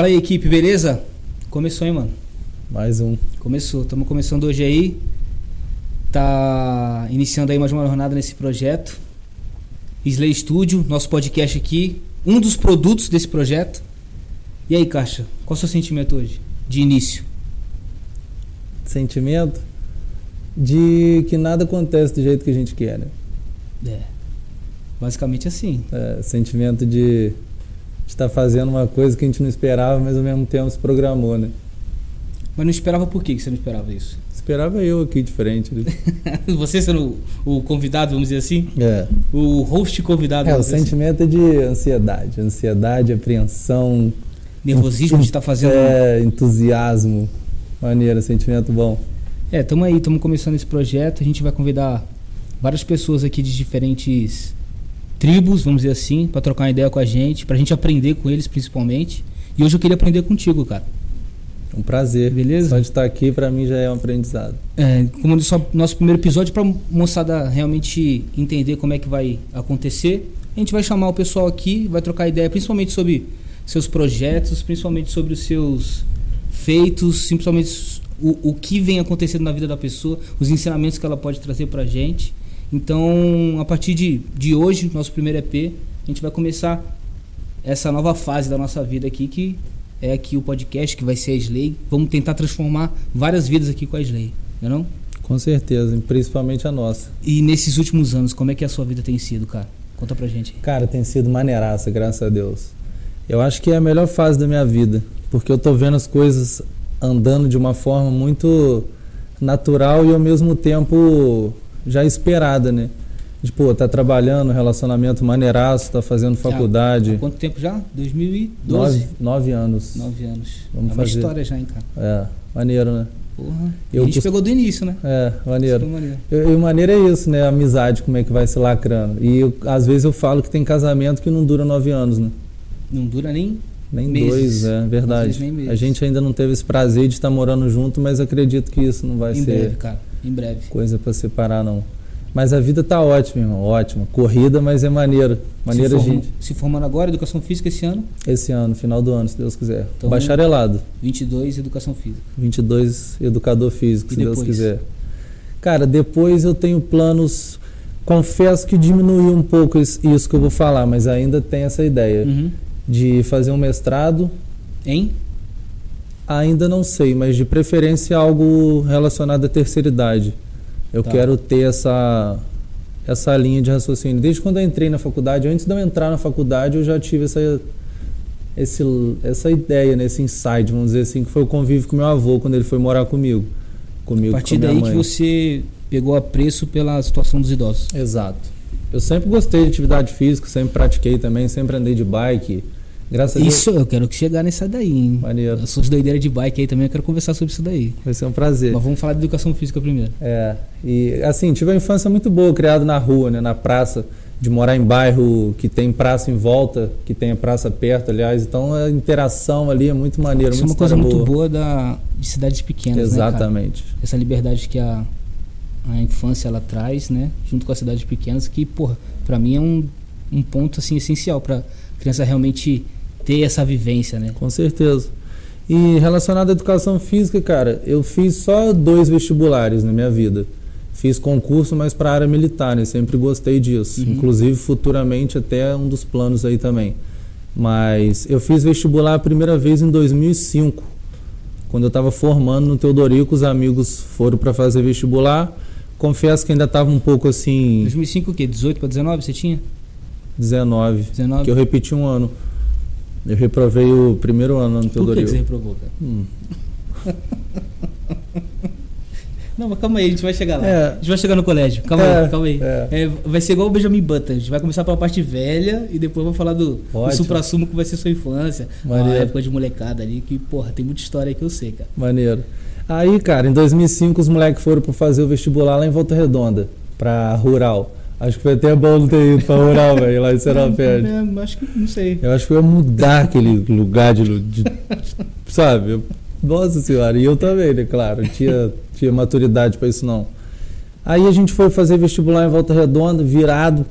Fala aí, equipe, beleza? Começou, hein, mano? Mais um. Começou. Estamos começando hoje aí. Tá iniciando aí mais uma jornada nesse projeto. Slay Studio, nosso podcast aqui. Um dos produtos desse projeto. E aí, Caixa, qual é o seu sentimento hoje? De início? Sentimento de que nada acontece do jeito que a gente quer, né? É. Basicamente assim. É, sentimento de estar tá fazendo uma coisa que a gente não esperava, mas ao mesmo tempo se programou, né? Mas não esperava por quê que você não esperava isso? Esperava eu aqui de frente. Né? você sendo o convidado, vamos dizer assim? É. O host convidado. É, o assim. sentimento assim. é de ansiedade. Ansiedade, apreensão. Nervosismo de estar tá fazendo. É, entusiasmo. Maneiro, sentimento bom. É, estamos aí, estamos começando esse projeto. A gente vai convidar várias pessoas aqui de diferentes tribos, vamos dizer assim, para trocar uma ideia com a gente, para a gente aprender com eles principalmente. E hoje eu queria aprender contigo, cara. Um prazer. Beleza? Só de estar aqui para mim já é um aprendizado. É, como disse, nosso primeiro episódio para moçada realmente entender como é que vai acontecer. A gente vai chamar o pessoal aqui, vai trocar ideia principalmente sobre seus projetos, principalmente sobre os seus feitos, principalmente o, o que vem acontecendo na vida da pessoa, os ensinamentos que ela pode trazer para a gente. Então, a partir de, de hoje, nosso primeiro EP, a gente vai começar essa nova fase da nossa vida aqui, que é aqui o podcast, que vai ser a Slay. Vamos tentar transformar várias vidas aqui com a Slay, não é não? Com certeza, principalmente a nossa. E nesses últimos anos, como é que a sua vida tem sido, cara? Conta pra gente. Cara, tem sido maneiraça, graças a Deus. Eu acho que é a melhor fase da minha vida, porque eu tô vendo as coisas andando de uma forma muito natural e ao mesmo tempo já esperada, né? De, pô, tá trabalhando, relacionamento maneiraço, tá fazendo faculdade. Há quanto tempo já? 2012? Nove, nove anos. Nove anos. Vamos é uma fazer. história já, hein, cara? É, maneiro, né? Porra. Eu a gente pegou do início, né? É, maneiro. maneiro. E maneiro é isso, né? A amizade, como é que vai se lacrando. E eu, às vezes eu falo que tem casamento que não dura nove anos, né? Não dura nem nem meses. dois, é verdade. A gente ainda não teve esse prazer de estar morando junto, mas acredito que isso não vai em ser. Breve, cara. Em breve. Coisa para separar, não. Mas a vida tá ótima, irmão. Ótima. Corrida, mas é maneiro. Maneiro se, gente. se formando agora, educação física esse ano? Esse ano, final do ano, se Deus quiser. Então, Bacharelado. 22, educação física. 22, educador físico, e se depois? Deus quiser. Cara, depois eu tenho planos. Confesso que diminuiu um pouco isso que eu vou falar, mas ainda tem essa ideia uhum. de fazer um mestrado. Em? Ainda não sei, mas de preferência algo relacionado à terceira idade. Eu Tá. quero ter essa essa linha de raciocínio. Desde quando eu entrei na faculdade, antes de eu entrar na faculdade, eu já tive essa esse, essa ideia, né, esse insight, vamos dizer assim, que foi o convívio com meu avô quando ele foi morar comigo. comigo A partir daí minha que mãe. você pegou apreço pela situação dos idosos. Exato. Eu sempre gostei de atividade física, sempre pratiquei também, sempre andei de bike. Graças Isso, a Deus. eu quero que chegar nessa daí, hein? Maneiro. Eu sou de doideira de bike aí também, eu quero conversar sobre isso daí. Vai ser um prazer. Mas vamos falar de educação física primeiro. É, e assim, tive uma infância muito boa, criado na rua, né, na praça, de morar em bairro que tem praça em volta, que tem a praça perto, aliás, então a interação ali é muito maneira, Isso é muito uma coisa história muito boa da, de cidades pequenas, Exatamente. né? Essa liberdade que a, a infância ela traz, né, junto com as cidades pequenas, que, porra, pra mim é um, um ponto, assim, essencial pra criança realmente ter essa vivência, né? Com certeza. E relacionado à educação física, cara, eu fiz só dois vestibulares na minha vida. Fiz concurso, mas para a área militar, né? Sempre gostei disso. Uhum. Inclusive, futuramente, até um dos planos aí também. Mas eu fiz vestibular a primeira vez em 2005. Quando eu estava formando no Teodorico, os amigos foram para fazer vestibular. Confesso que ainda estava um pouco assim. 2005 o quê? 18 para 19 você tinha? 19. 19. Que eu repeti um ano. Eu reprovei o primeiro ano no Por que, Teodorico. que você reprovou, cara? Hum. Não, mas calma aí, a gente vai chegar lá. É. A gente vai chegar no colégio. Calma É, aí, calma aí. é. É, vai ser igual o Benjamin Button. A gente vai começar pela parte velha e depois vou falar do, do supra-sumo que vai ser sua infância. Maneiro. A época de molecada ali, que, porra, tem muita história aí que eu sei, cara. Maneiro. Aí, cara, em 2005 os moleques foram para fazer o vestibular lá em Volta Redonda, para rural. Acho que foi até bom não ter ido para rural, velho, lá em Seropédia. É, acho que não sei. Eu acho que eu ia mudar aquele lugar de, de sabe? Eu- nossa senhora, e eu também, né, claro, tinha tinha maturidade para isso não. Aí a gente foi fazer vestibular em Volta Redonda, virado,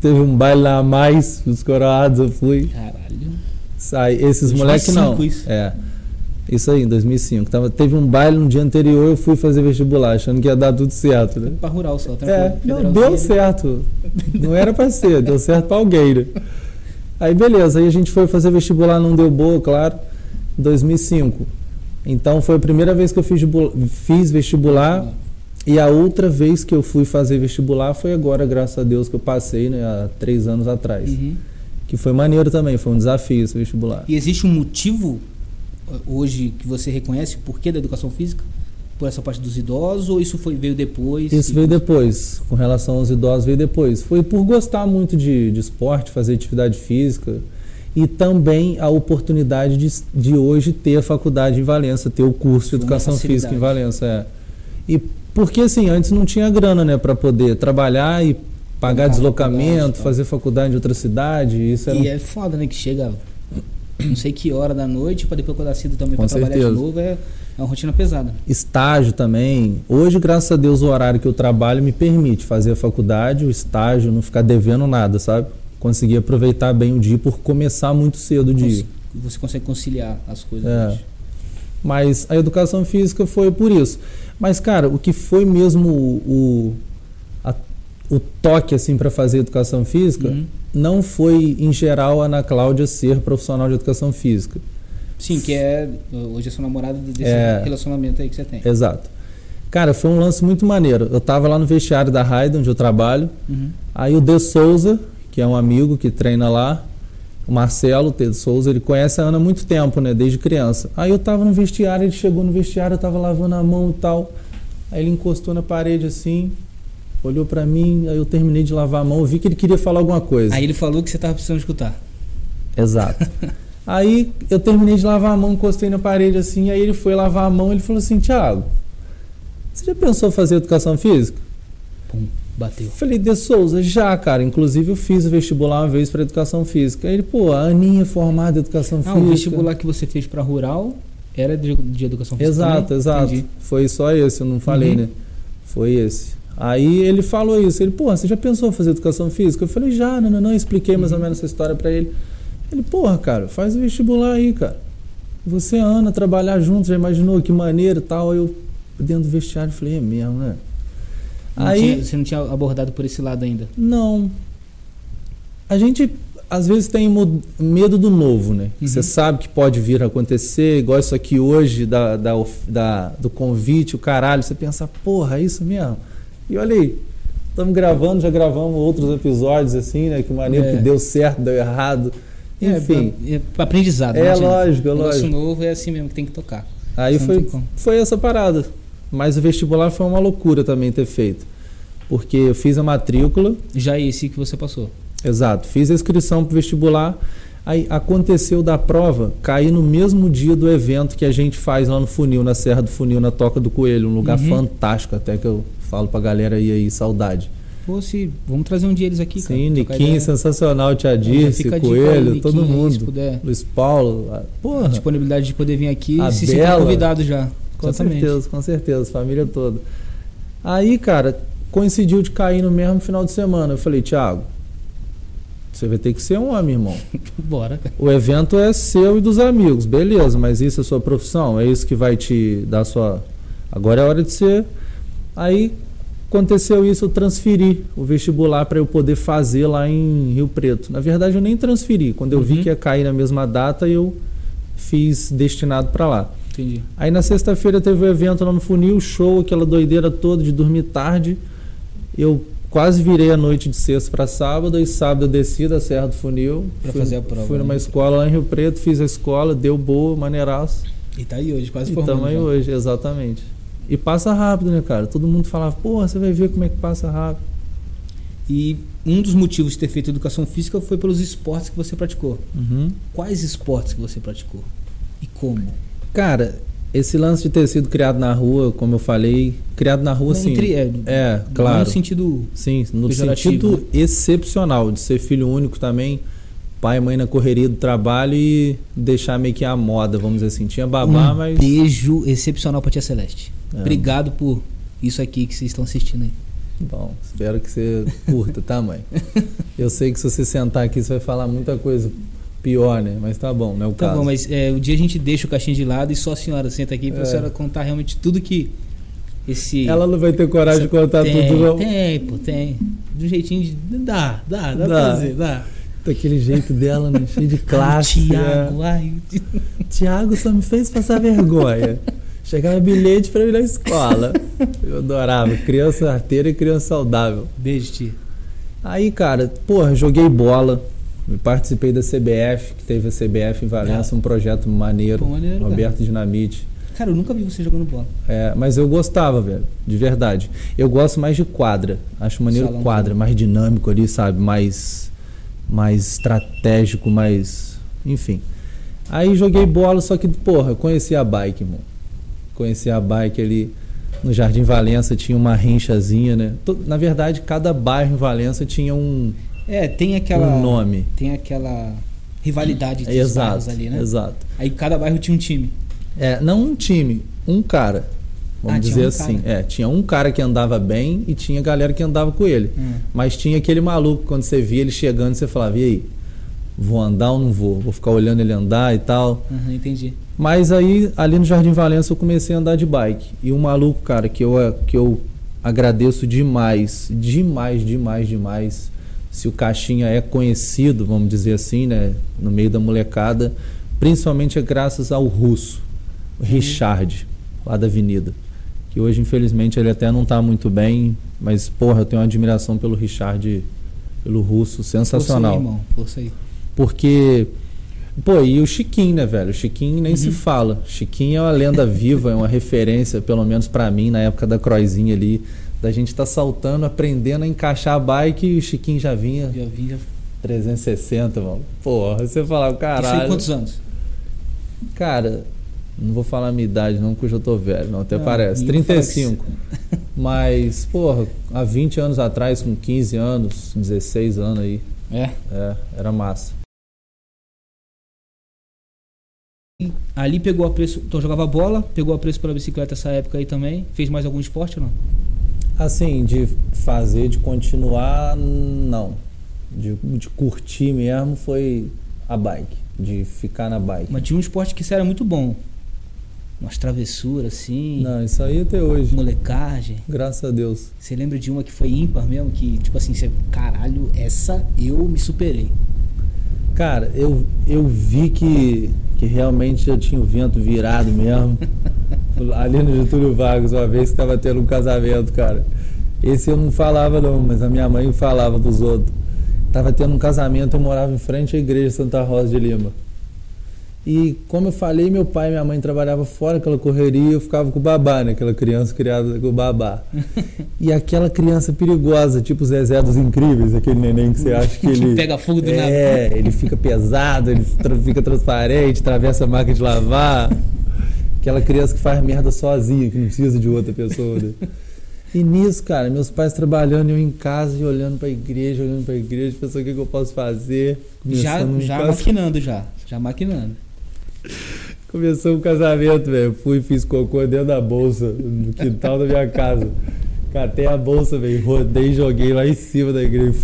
teve um baile lá a mais, os coroados eu fui. Caralho. Sai, esses moleques não. Isso. É. Isso aí, em 2005. Tava, teve um baile no dia anterior, eu fui fazer vestibular, achando que ia dar tudo certo, né? Pra rural só, tá? É, não, deu certo. Não era pra ser, deu certo pra alguém, né? Aí beleza, aí a gente foi fazer vestibular, não deu boa, claro, em 2005. Então foi a primeira vez que eu fiz, fiz vestibular e a outra vez que eu fui fazer vestibular foi agora, graças a Deus, que eu passei, né, há três anos atrás. Uhum. Que foi maneiro também, foi um desafio esse vestibular. E existe um motivo hoje que você reconhece por que da educação física? Por essa parte dos idosos ou isso foi, veio depois? Isso veio depois. Com relação aos idosos, veio depois. Foi por gostar muito de, de esporte, fazer atividade física e também a oportunidade de, de hoje ter a faculdade em Valença, ter o curso de educação física em Valença. É. E porque assim, antes não tinha grana, né, para poder trabalhar e pagar deslocamento, fazer faculdade em outra cidade. Isso era... E é foda, né, que chega não sei que hora da noite para depois acordar cedo também para trabalhar de novo é, é uma rotina pesada. Estágio também. Hoje, graças a Deus, o horário que eu trabalho me permite fazer a faculdade, o estágio, não ficar devendo nada, sabe? Conseguir aproveitar bem o dia por começar muito cedo o dia. Você consegue conciliar as coisas. É. Mas a educação física foi por isso. Mas, cara, o que foi mesmo o, o toque assim para fazer educação física uhum. não foi, em geral, a Ana Cláudia ser profissional de educação física. Sim, que é hoje é sua namorada desse é, relacionamento aí que você tem. Exato. Cara, foi um lance muito maneiro. Eu tava lá no vestiário da Raida, onde eu trabalho. Uhum. Aí o De Souza, que é um amigo que treina lá, o Marcelo T. Souza, ele conhece a Ana há muito tempo, né? Desde criança. Aí eu tava no vestiário, ele chegou no vestiário, eu tava lavando a mão e tal. Aí ele encostou na parede assim, olhou para mim, aí eu terminei de lavar a mão, vi que ele queria falar alguma coisa. Aí ele falou que você tava precisando escutar. Exato. aí eu terminei de lavar a mão, encostei na parede assim, aí ele foi lavar a mão, ele falou assim: "Thiago, você já pensou em fazer educação física?" Pum. Bateu. Falei, De Souza, já, cara. Inclusive, eu fiz o vestibular uma vez para educação física. Aí ele, pô, a Aninha é formada em educação ah, física. o vestibular que você fez para rural era de, de, educação física? Exato, também? exato. Entendi. Foi só esse, eu não falei, uhum. né? Foi esse. Aí ele falou isso. Ele, pô, você já pensou em fazer educação física? Eu falei, já, não, não, não. Expliquei mais ou menos essa história para ele. Ele, porra, cara, faz o vestibular aí, cara. Você, Ana, trabalhar juntos, já imaginou que maneiro e tal. Aí eu, dentro do vestiário, falei, é mesmo, né? Não Aí, tinha, você não tinha abordado por esse lado ainda? Não. A gente às vezes tem medo do novo, né? Uhum. Você sabe que pode vir a acontecer, igual isso aqui hoje, da, da, da, do convite, o caralho. Você pensa, porra, é isso mesmo? E olha aí, estamos gravando, já gravamos outros episódios assim, né? Que maneiro é. que deu certo, deu errado. É, Enfim. É, é aprendizado. É lógico, é lógico. O novo é assim mesmo que tem que tocar. Aí foi, foi essa parada. Mas o vestibular foi uma loucura também ter feito. Porque eu fiz a matrícula. Já é esse que você passou? Exato. Fiz a inscrição para vestibular. Aí aconteceu da prova cair no mesmo dia do evento que a gente faz lá no Funil, na Serra do Funil, na Toca do Coelho. Um lugar uhum. fantástico, até que eu falo pra galera aí, aí saudade. Pô, se, vamos trazer um dia eles aqui, Sim, Niquinho, sensacional, Tia Dirce, Coelho, todo mundo. Luiz Paulo, porra. A disponibilidade de poder vir aqui, a se sentir convidado já. Com Exatamente. certeza, com certeza, família toda. Aí, cara, coincidiu de cair no mesmo final de semana. Eu falei, Thiago, você vai ter que ser um homem, irmão. Bora. O evento é seu e dos amigos, beleza, mas isso é sua profissão, é isso que vai te dar sua. Agora é hora de ser. Aí aconteceu isso, eu transferi o vestibular para eu poder fazer lá em Rio Preto. Na verdade, eu nem transferi. Quando eu uhum. vi que ia cair na mesma data, eu fiz destinado para lá. Entendi. Aí na sexta-feira teve o um evento lá no Funil, show, aquela doideira toda de dormir tarde. Eu quase virei a noite de sexta para sábado e sábado eu desci da Serra do Funil. Para fazer a prova. Fui numa né? escola lá em Rio Preto, fiz a escola, deu boa, maneiraço. E tá aí hoje, quase e formando. aí hoje, exatamente. E passa rápido, né, cara? Todo mundo falava, porra, você vai ver como é que passa rápido. E um dos motivos de ter feito educação física foi pelos esportes que você praticou. Uhum. Quais esportes que você praticou? E como? Cara, esse lance de ter sido criado na rua, como eu falei, criado na rua, sim. É, é, claro. No sentido. Sim, no sentido né? excepcional, de ser filho único também, pai e mãe na correria do trabalho e deixar meio que a moda, vamos dizer assim. Tinha babá, um mas. Beijo excepcional pra Tia Celeste. É. Obrigado por isso aqui que vocês estão assistindo aí. Bom, espero que você curta, tá, mãe? Eu sei que se você sentar aqui, você vai falar muita coisa Pior, né? Mas tá bom, não é o Tá caso. bom, mas é, o dia a gente deixa o caixinho de lado e só a senhora senta aqui pra É. senhora contar realmente tudo que esse. Ela não vai ter coragem de contar tem, tudo, não. Tem, pô, tem. De um jeitinho de. Dá, dá, dá, Dá. pra fazer, dá. Daquele jeito dela, né? Cheio de classe. Tiago, ai. Tiago só me fez passar vergonha. Chegava bilhete pra eu ir na escola. Eu adorava. Criança arteira e criança saudável. Beijo, tia. Aí, cara, porra, joguei bola. Participei da CBF, que teve a CBF em Valença, um projeto maneiro. Pô, maneiro, cara. Roberto Dinamite. Cara, eu nunca vi você jogando bola. É, mas eu gostava, velho, de verdade. Eu gosto mais de quadra. Acho maneiro Salão, quadra, mais dinâmico ali, sabe? Mais, mais estratégico, mais. Enfim. Aí joguei bola, só que, porra, eu conheci a bike, irmão. Conheci a bike ali no Jardim Valença, tinha uma rinchazinha, né? Na verdade, cada bairro em Valença tinha um, É, tem aquela. um nome. Tem aquela rivalidade dos Exato, bairros ali, né? exato. Aí cada bairro tinha um time. É, não um time, um cara. Vamos Ah, dizer um assim. cara. É, tinha um cara que andava bem e tinha galera que andava com ele. Hum. Mas tinha aquele maluco, quando você via ele chegando, você falava, e aí? Vou andar ou não vou? Vou ficar olhando ele andar e tal. Aham, entendi. Mas aí, ali no Jardim Valença, eu comecei a andar de bike. E um maluco, cara, que eu, que eu agradeço demais, demais, demais, demais. Se o Caixinha é conhecido, vamos dizer assim, né, no meio da molecada, principalmente é graças ao russo, o Richard, lá da Avenida. Que hoje, infelizmente, ele até não está muito bem, mas, porra, eu tenho uma admiração pelo Richard, pelo russo, sensacional. Força aí, irmão. Força aí. Porque. Pô, e o Chiquinho, né, velho? O Chiquinho nem se fala. Chiquinho é uma lenda viva, é uma referência, pelo menos pra mim, na época da Croizinha ali. Da gente tá saltando, aprendendo a encaixar a bike e o Chiquinho já vinha Já vi, já. 360, mano. Porra, você falava, Isso aí caralho. quantos anos? Cara, não vou falar a minha idade, não, porque eu já tô velho, não, até Não, parece. ninguém fala 35. Mas, porra, há 20 anos atrás, com 15 anos, 16 anos aí, É. é, era massa. Ali pegou apreço. Então jogava bola, pegou apreço pela bicicleta essa época aí também. Fez mais algum esporte ou não? Assim, de fazer, de continuar, não. De, de curtir mesmo foi a bike, de ficar na bike. Mas tinha um esporte que isso era muito bom. Umas travessuras assim, Não, isso aí até hoje. molecagem. Graças a Deus. Você lembra de uma que foi ímpar mesmo? Que, tipo assim, você, caralho, essa eu me superei. Cara, eu, eu vi que, que realmente eu tinha o vento virado mesmo. Ali no Getúlio Vargas, uma vez que estava tendo um casamento, cara. Esse eu não falava não, mas a minha mãe falava pros outros. Tava tendo um casamento, eu morava em frente à igreja Santa Rosa de Lima. E como eu falei, meu pai e minha mãe trabalhavam fora, aquela correria, eu ficava com o babá, né? Aquela criança criada com o babá. e aquela criança perigosa, tipo o Zezé dos Incríveis, aquele neném que você acha que ele... Pega fogo do nada. É, ele fica pesado, ele fica transparente, atravessa a máquina de lavar. Aquela criança que faz merda sozinha, que não precisa de outra pessoa. né? E nisso, cara, meus pais trabalhando, eu em casa e olhando pra igreja, olhando pra igreja, pensando o que, que eu posso fazer. Já, já maquinando, já. Já maquinando. Começou um casamento, velho. Fui fiz cocô dentro da bolsa, no quintal da minha casa. Catei a bolsa, velho, rodei e joguei lá em cima da igreja.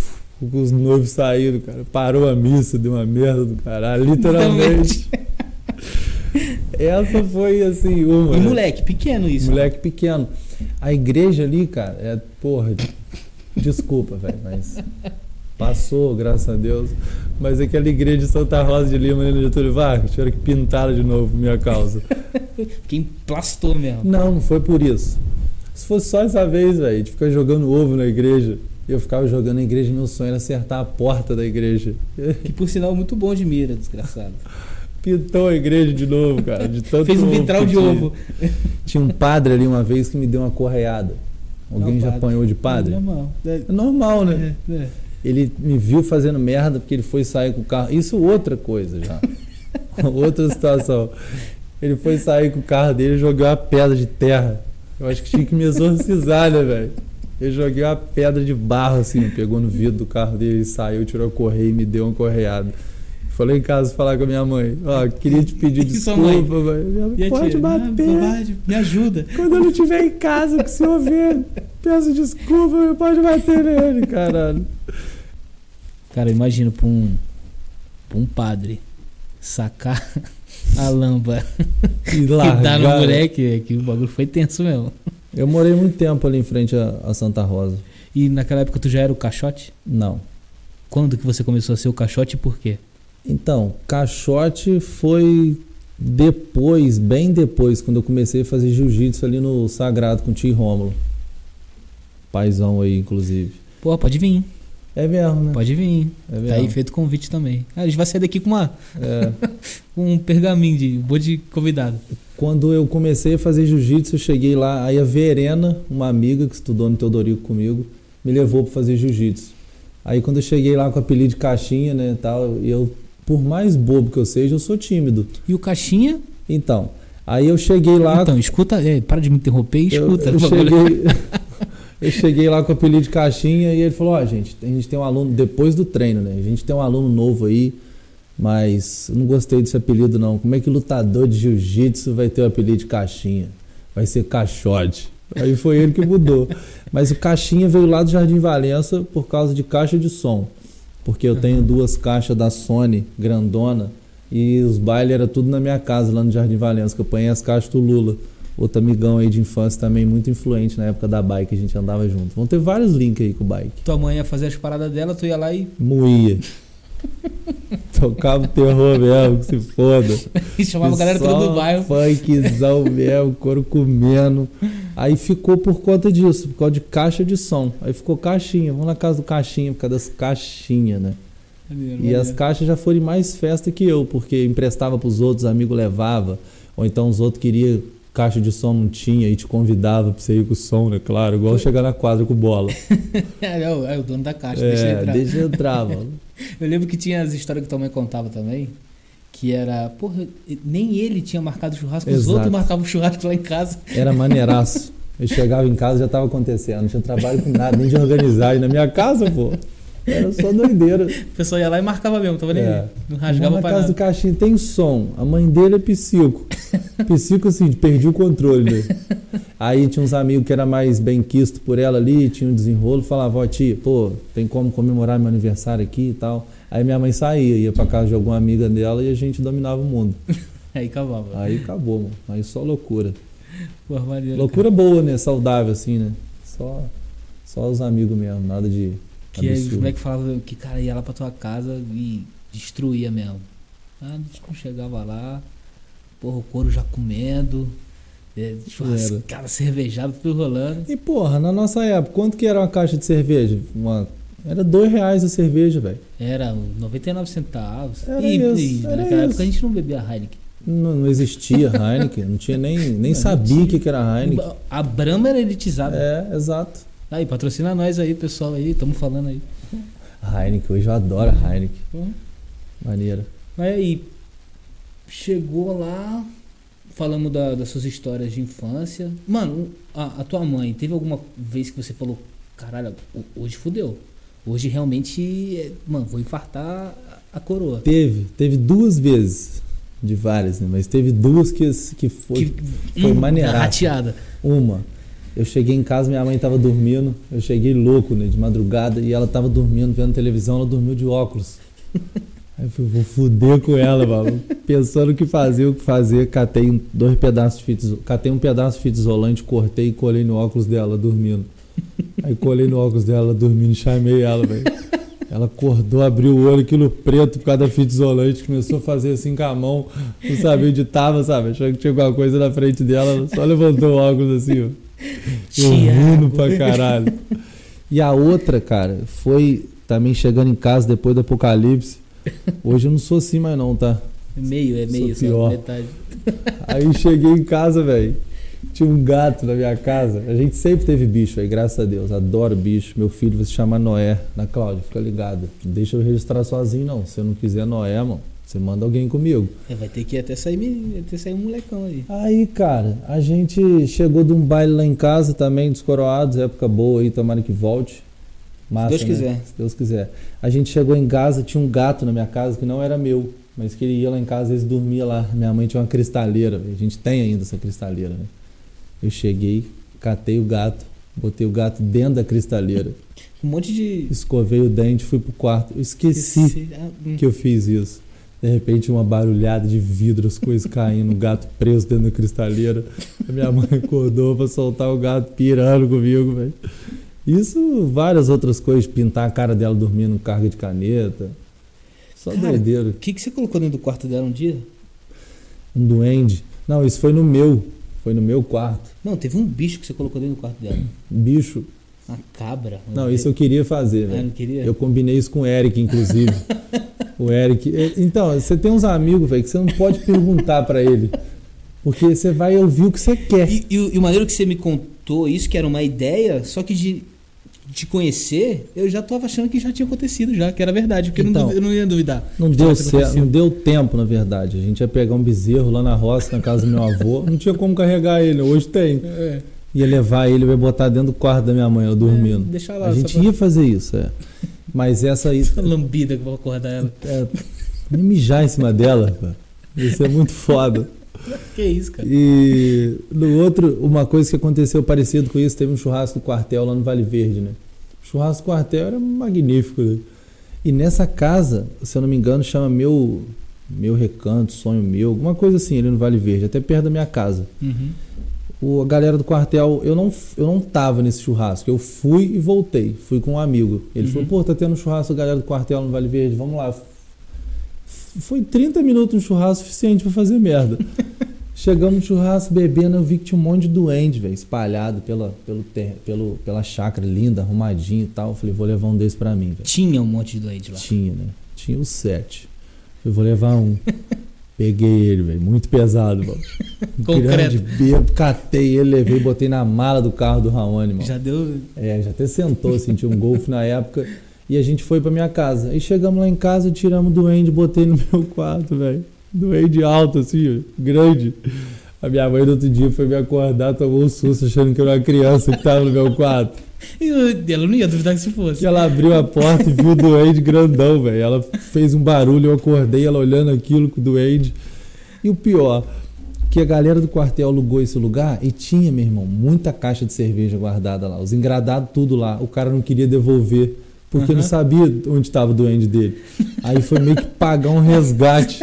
Os noivos saíram, cara. Parou a missa, deu uma merda do caralho, literalmente. Essa foi assim, uma. E né? moleque, pequeno isso. Moleque pequeno. A igreja ali, cara, é. Porra, desculpa, velho, mas. Passou, graças a Deus. Mas aquela igreja de Santa Rosa de Lima, ali no Getúlio Vargas, tiveram que pintá-la de novo por minha causa. Quem plastou mesmo. Não, não foi por isso. Se fosse só essa vez, velho, de ficar jogando ovo na igreja. Eu ficava jogando na igreja, meu sonho era acertar a porta da igreja. Que por sinal muito bom de mira, desgraçado. Pintou a igreja de novo, cara. De tanto Fez um vitral de tinha. ovo. Tinha um padre ali uma vez que me deu uma correada. Alguém Não, já padre. apanhou de padre? Normal. É, É normal, né? é, é. Ele me viu fazendo merda porque ele foi sair com o carro. Isso outra coisa já. outra situação. Ele foi sair com o carro dele e jogou uma pedra de terra. Eu acho que tinha que me exorcizar, né, velho? Eu joguei uma pedra de barro assim, pegou no vidro do carro dele, saiu, tirou a correia e me deu uma correada. Falei em casa falar com a minha mããe. Ó, queria te pedir E mãe? desculpa, mãe, E a Pode bater. Ah, bobagem, me ajuda. Quando eu não estiver em casa, que se eu ver, peço desculpa, pode bater nele, caralho. Cara, imagina pra um, pra um padre sacar a lamba E e largar. dar no moleque, é que o bagulho foi tenso mesmo. Eu morei muito tempo ali em frente a Santa Rosa. E naquela época tu já era o caixote? Não. Quando que você começou a ser o caixote e por quê? Então, caixote foi depois, bem depois, quando eu comecei a fazer jiu-jitsu ali no Sagrado com o tio Rômulo. Paizão aí, inclusive. Pô, pode vir, É mesmo, né? pode vir. É Tá mesmo. aí feito convite também. Ah, a gente vai sair daqui com, uma, É. um pergaminho de um monte de convidado. Quando eu comecei a fazer jiu-jitsu, eu cheguei lá, aí a Verena, uma amiga que estudou no Teodorico comigo, me levou para fazer jiu-jitsu. Aí quando eu cheguei lá com o apelido de caixinha, né, tal, e eu, por mais bobo que eu seja, eu sou tímido. E o caixinha? Então, aí eu cheguei lá, Então, escuta, é, para de me interromper e eu, escuta. eu bagulho. cheguei, eu cheguei lá com o apelido de caixinha e ele falou, ó, gente, a gente tem um aluno, depois do treino, né, a gente tem um aluno novo aí, mas eu não gostei desse apelido não. Como é que lutador de jiu-jitsu vai ter o apelido de caixinha? Vai ser caixote. Aí foi ele que mudou. Mas o caixinha veio lá do Jardim Valença por causa de caixa de som. Porque eu tenho duas caixas da Sony grandona e os bailes era tudo na minha casa lá no Jardim Valença, que eu ponhei as caixas do Lula. Outro amigão aí de infância também muito influente na época da bike, a gente andava junto. Vão ter vários links aí com o bike. Tua mãe ia fazer as paradas dela, tu ia lá e Moía. Tocava o terror mesmo, que se foda. chamava a galera toda do bairro. Funkzão mesmo, couro comendo. Aí ficou por conta disso, por causa de caixa de som. Aí ficou caixinha. Vamos na casa do caixinha, por causa das caixinhas, né? Maneiro, E as maneiro. caixas já foram mais festa que eu, porque emprestava pros outros, amigo levava. Ou então os outros queriam caixa de som, não tinha, e te convidava pra você ir com o som, né? Claro, igual chegar na quadra com bola. É, o, é o dono da caixa, deixa ele É, entrar. deixa eu entrar, mano. Eu lembro que tinha as histórias que tua mãe contava também. Que era, porra, nem ele tinha marcado churrasco, os Exato. outros marcavam churrasco lá em casa. Era maneiraço. Eu chegava em casa já tava acontecendo, não tinha trabalho com nada, nem de organizar. E na minha casa, pô, era só doideira. O pessoal ia lá e marcava mesmo, tava nem É. Não rasgava na pra casa nada. do Caixinha tem som. A mãe dele é psico. Psico, assim, perdi o controle. Né? Aí tinha uns amigos que era mais bem quisto por ela ali, tinha um desenrolo, falava, ó tia, pô, tem como comemorar meu aniversário aqui e tal. Aí minha mãe saía, ia pra casa de alguma amiga dela e a gente dominava o mundo. Aí cavava. Aí acabou, mano. Aí só loucura. Maneiro, Loucura boa, né? Saudável, assim, né? Só, só os amigos mesmo, nada de. Que aí os absurdo. moleques falavam que, cara, ia lá pra tua casa e destruía mesmo. Ah, não chegava lá, porra, o couro já comendo, é, cara, cervejado, tudo rolando. E porra, na nossa época, quanto que era uma caixa de cerveja? Uma... Era dois reais a cerveja, velho. Era 99 centavos. Era e, isso, e era naquela época isso. a gente não bebia Heineken. Não, não existia Heineken, não tinha nem, nem sabia o que que era Heineken. A Brahma era elitizada. É, exato. Aí, patrocina nós aí, pessoal aí, estamos falando aí. Heineken, hoje eu adoro Heineken. Uhum. Maneira. Mas aí, chegou lá, falamos da- das suas histórias de infância. Mano, a, a tua mãe, teve alguma vez que você falou, caralho, ho- hoje fudeu. Hoje realmente, é, mano, vou infartar a- coroa. Teve, teve duas vezes, de várias, né? Mas teve duas que, que foi. Que- foi hum, maneiraço. rateada. Uma, eu cheguei em casa, minha mãe tava dormindo, eu cheguei louco, né, de madrugada, e ela tava dormindo, vendo televisão, ela dormiu de óculos. Aí eu falei, vou fuder com ela, mano. Pensando o que fazer, o que fazer, catei dois pedaços de fita, catei um pedaço de fita isolante, cortei e colei no óculos dela, dormindo. Aí colei no óculos dela, dormindo, chamei ela, velho. Ela acordou, abriu o olho, aquilo preto por causa da fita isolante, começou a fazer assim com a mão, não sabia onde tava, sabe? Achando que tinha alguma coisa na frente dela, ela só levantou o óculos assim, ó. Eu rindo pra caralho. E a outra, cara, foi também chegando em casa depois do apocalipse. Hoje eu não sou assim mais não, tá? É meio, é Sou meio, só pior. metade. Aí cheguei em casa, velho. Tinha um gato na minha casa. A gente sempre teve bicho, velho, graças a Deus. Adoro bicho. Meu filho vai se chamar Noé. Na Cláudia, fica ligado. Deixa eu registrar sozinho, não. Se eu não quiser Noé, mano, você manda alguém comigo. É, vai ter que ir até sair, até sair um molecão aí. Aí, cara, a gente chegou de um baile lá em casa também, dos coroados, época boa aí, tomara que volte. Massa, Deus né? quiser. Se Deus quiser. A gente chegou em casa, tinha um gato na minha casa que não era meu, mas que ele ia lá em casa, eles dormia lá. Minha mãe tinha uma cristaleira, a gente tem ainda essa cristaleira, né? Eu cheguei, catei o gato, botei o gato dentro da cristaleira, Um monte de. escovei o dente, fui pro quarto. Eu esqueci Esse- ah, hum. que eu fiz isso. De repente, uma barulhada de vidro, as coisas caindo, o gato preso dentro da cristaleira. A minha mãe acordou pra soltar o gato pirando comigo, velho. Isso, várias outras coisas, pintar a cara dela dormindo com carga de caneta. Só Cara, doideira. O que, que você colocou dentro do quarto dela um dia? Um duende. Não, isso foi no meu. Foi no meu quarto. Não, teve um bicho que você colocou dentro do quarto dela. Bicho. Uma cabra. Não, isso eu queria fazer, Ah, velho. não queria? Eu combinei isso com o Eric, inclusive. o Eric. eh, Então, você tem uns amigos, velho, que você não pode perguntar pra ele. Porque você vai ouvir o que você quer. E, e o- e o maneiro que você me contou isso, que era uma ideia, só que de te conhecer, eu já tava achando que já tinha acontecido já, que era verdade, porque eu, não Então, duvi- eu não ia duvidar. Não que deu certo, não deu tempo, na verdade. A gente ia pegar um bezerro lá na roça, na casa do meu avô. Não tinha como carregar ele, hoje tem. É, Ia levar ele, vai botar dentro do quarto da minha mãe, eu dormindo. É, deixa lá, A gente pra- ia fazer isso, é. Mas essa aí. essa lambida que eu vou acordar ela. É, nem mijar em cima dela, cara. Isso é muito foda. Que isso, cara? E no outro, uma coisa que aconteceu parecido com isso, teve um churrasco do quartel lá no Vale Verde, né? O churrasco do quartel era magnífico, né? E nessa casa, se eu não me engano, chama meu meu recanto, sonho meu, alguma coisa assim, ali no Vale Verde, até perto da minha casa. Uhum. O, a galera do quartel, eu não, eu não tava nesse churrasco, eu fui e voltei, fui com um amigo. Ele Uhum. falou, pô, tá tendo um churrasco, a galera do quartel no Vale Verde, vamos lá. Foi 30 minutos no churrasco suficiente pra fazer merda. Chegamos no churrasco bebendo, eu vi que tinha um monte de duende, velho, espalhado pela, pelo, ter, pelo, pela chácara linda, arrumadinho e tal. Eu falei, vou levar um desse pra mim, velho. Tinha um monte de doente lá. Tinha, né? Tinha os sete. Eu vou levar um. Peguei ele, velho. Muito pesado, mano. Grande bebo, catei ele, levei, botei na mala do carro do Raoni, mano. Já deu. É, já até sentou, senti um golfe na época. E a gente foi pra minha casa. Aí chegamos lá em casa, tiramos o duende, botei no meu quarto, velho. Duende alto, assim, grande. A minha mãe no outro dia foi me acordar, tomou um susto, achando que eu era uma criança que tava no meu quarto. E eu- ela não ia duvidar que se fosse. E ela abriu a porta e viu o duende grandão, velho. Ela fez um barulho, eu acordei, ela olhando aquilo com o duende. E o pior, que a galera do quartel alugou esse lugar e tinha, meu irmão, muita caixa de cerveja guardada lá. Os engradados tudo lá. O cara não queria devolver, porque não Aham. sabia onde estava o duende dele. Aí foi meio que pagar um resgate,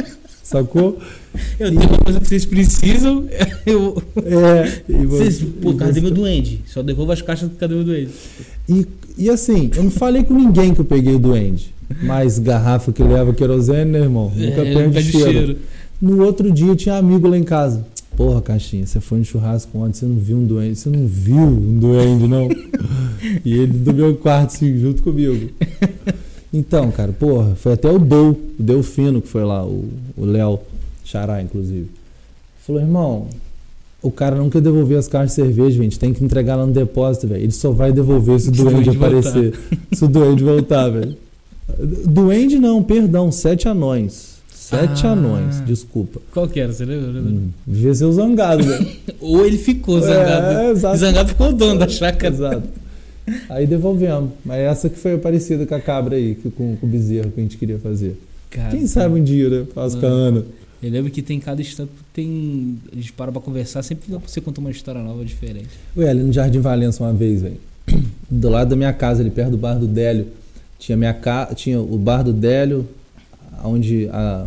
sacou? Eu tenho uma coisa que vocês precisam. Eu... É. E, Vocês, você- pô, cadê você- meu duende? Só devolva as caixas do cadê meu duende? E, e assim, eu não falei com ninguém que eu peguei o duende. Mas garrafa que leva querosene, né, irmão? Nunca É, perde perde cheiro. No outro dia tinha amigo lá em casa. Porra, Caixinha, você foi no churrasco ontem, você não viu um duende, você não viu um duende, não. e ele do meu quarto, assim, junto comigo. Então, cara, porra, foi até o Dou, o Delfino que foi lá, o Léo Xará, inclusive. Falou, irmão, o cara não quer devolver as caixas de cerveja, gente, tem que entregar lá no depósito, velho. Ele só vai devolver se o duende aparecer. Se o duende voltar, velho. Duende não, perdão, sete anões. Sete Ah. anões, desculpa. Qual que era? Você lembra? Hum, devia ser o zangado, velho. Ou ele ficou zangado. É, exato. Zangado ficou o dono da chácara. Exato. Aí devolvemos. Mas essa que foi parecida com a cabra aí, que- com, com o bezerro que a gente queria fazer. Cara, Quem sabe um dia, né? Faz com a. Ana. Eu lembro que tem cada instante, tem. A gente para pra conversar, sempre dá pra você contar uma história nova diferente. Ué, ali no Jardim Valença uma vez, velho. Do lado da minha casa, ali perto do bar do Délio, tinha minha ca... tinha o bar do Délio, onde a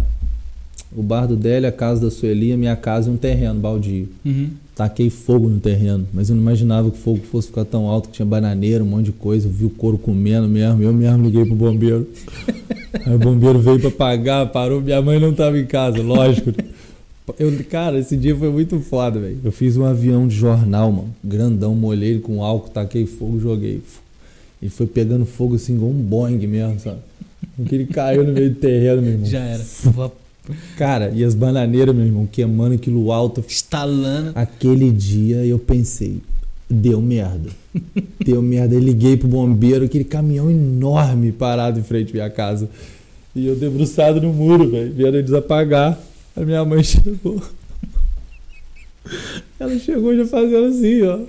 o bar do Délio, a casa da Sueli, a minha casa e um terreno baldio. Uhum. Taquei fogo no terreno, mas eu não imaginava que o fogo fosse ficar tão alto, que tinha bananeira, um monte de coisa. Eu vi o couro comendo mesmo, eu mesmo liguei pro bombeiro. Aí o bombeiro veio pra pagar, parou, minha mãe não tava em casa, lógico. Eu, cara, esse dia foi muito foda, velho. Eu fiz um avião de jornal, mano, grandão, molhei ele com álcool, taquei fogo, joguei. Ele foi pegando fogo assim, igual um Boeing mesmo, sabe? Porque ele caiu no meio do terreno, meu irmão. Já era. Cara, e as bananeiras, meu irmão, queimando aquilo alto. Estalando. Aquele dia eu pensei, deu merda. Deu merda. Eu liguei pro bombeiro, aquele caminhão enorme parado em frente à minha casa. E eu debruçado no muro, velho, vendo eles apagar. A minha mãe chegou. Ela chegou já fazendo assim, ó.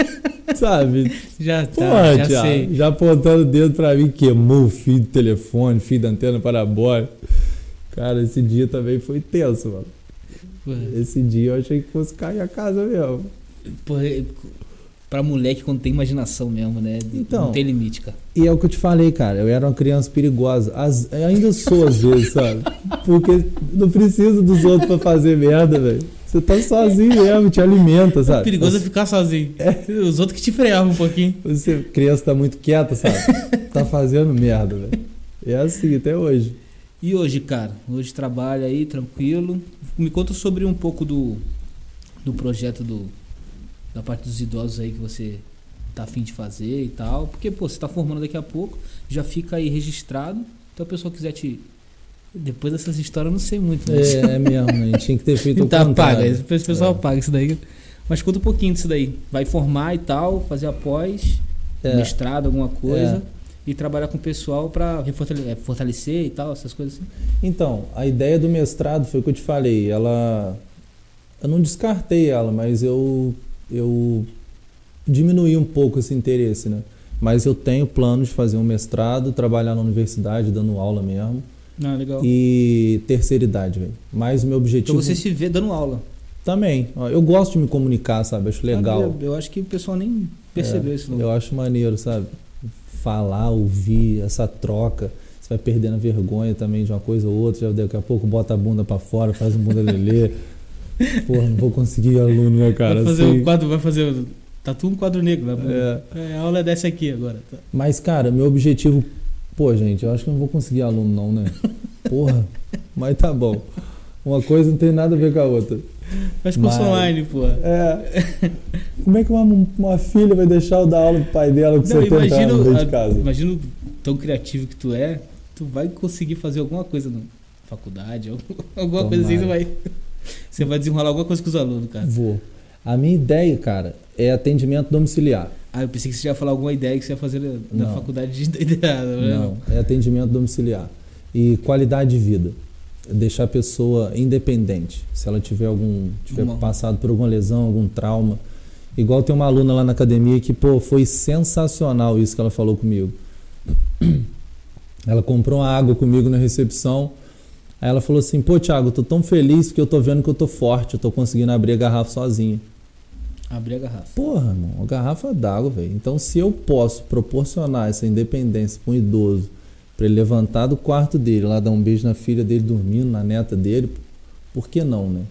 Sabe? Já tá, já Thiago, sei. já apontando o dedo pra mim, queimou o fio do telefone, fio da antena parabólica. Cara, esse dia também foi tenso, mano. Esse dia eu achei que fosse cair a casa mesmo. pô, pra moleque quando tem imaginação mesmo, né? Então. Não tem limite, cara. E é o que eu te falei, cara. Eu era uma criança perigosa. As- eu ainda sou às vezes, sabe? Porque não precisa dos outros pra fazer merda, velho. Você tá sozinho mesmo, te alimenta, sabe? Perigoso é ficar sozinho. Os outros que te freavam um pouquinho. Você, criança tá muito quieta, sabe? Tá fazendo merda, velho. É assim até hoje. E hoje, cara? Hoje trabalha aí, tranquilo. Me conta sobre um pouco do, do projeto do, da parte dos idosos aí que você tá afim de fazer e tal. Porque, pô, você tá formando daqui a pouco, já fica aí registrado. Então, a pessoa quiser te. Depois dessas histórias, eu não sei muito. né? É, é mesmo, né? Tinha que ter feito o tá, contrário. paga. O pessoal É. paga isso daí. Mas conta um pouquinho disso daí. Vai formar e tal, fazer após, É. mestrado, alguma coisa. E trabalhar com o pessoal refortale- é, fortalecer e tal, essas coisas assim. Então, a ideia do mestrado foi o que eu te falei. Ela. Eu não descartei ela, mas eu. Eu diminuí um pouco esse interesse, né? Mas eu tenho plano de fazer um mestrado, trabalhar na universidade, dando aula mesmo. Ah, legal. E terceira idade, velho. Mas o meu Então objetivo. você se vê dando aula. Também. Eu gosto de me comunicar, sabe? Acho legal. Eu, eu acho que o pessoal nem percebeu É, isso. Não. Eu acho maneiro, sabe? Falar, ouvir, essa troca. Você vai perdendo a vergonha também de uma coisa ou outra. Já daqui a pouco bota a bunda pra fora, faz um bunda lelê. Porra, não vou conseguir aluno, né, cara? vai fazer Assim, um quadro, vai fazer. Tatu um quadro negro lá. é. É, a aula é dessa aqui agora. tá? Mas, cara, meu objetivo. Pô, gente, eu acho que eu não vou conseguir aluno, não, né? Porra, mas tá bom. Uma coisa não tem nada a ver com a outra. Faz curso Mas- online, pô. É. Como é que uma, uma filha vai deixar eu dar aula pro pai dela com Não, 70 anos dentro imagino, de casa? imagino tão criativo que tu é, tu vai conseguir fazer alguma coisa na faculdade, algum- alguma coisa assim, você Tomara. vai. Você vai desenrolar alguma coisa com os alunos, cara. Vou. A minha ideia, cara, é atendimento domiciliar. Ah, eu pensei que você ia falar alguma ideia que você ia fazer na, Não. faculdade de doideirada, né? Não, é atendimento domiciliar. E qualidade de vida. Deixar a pessoa independente. Se ela tiver algum. tiver Uma- passado por alguma lesão, algum trauma. Igual tem uma aluna lá na academia que, pô, foi sensacional isso que ela falou comigo. Ela comprou uma água comigo na recepção. Aí ela falou assim: pô, Thiago, eu tô tão feliz porque eu tô vendo que eu tô forte, eu tô conseguindo abrir a garrafa sozinha. Abrir a garrafa. Porra, irmão, uma garrafa d'água, velho. Então, se eu posso proporcionar essa independência para um idoso, para ele levantar do quarto dele, lá dar um beijo na filha dele dormindo, na neta dele, por que não, né?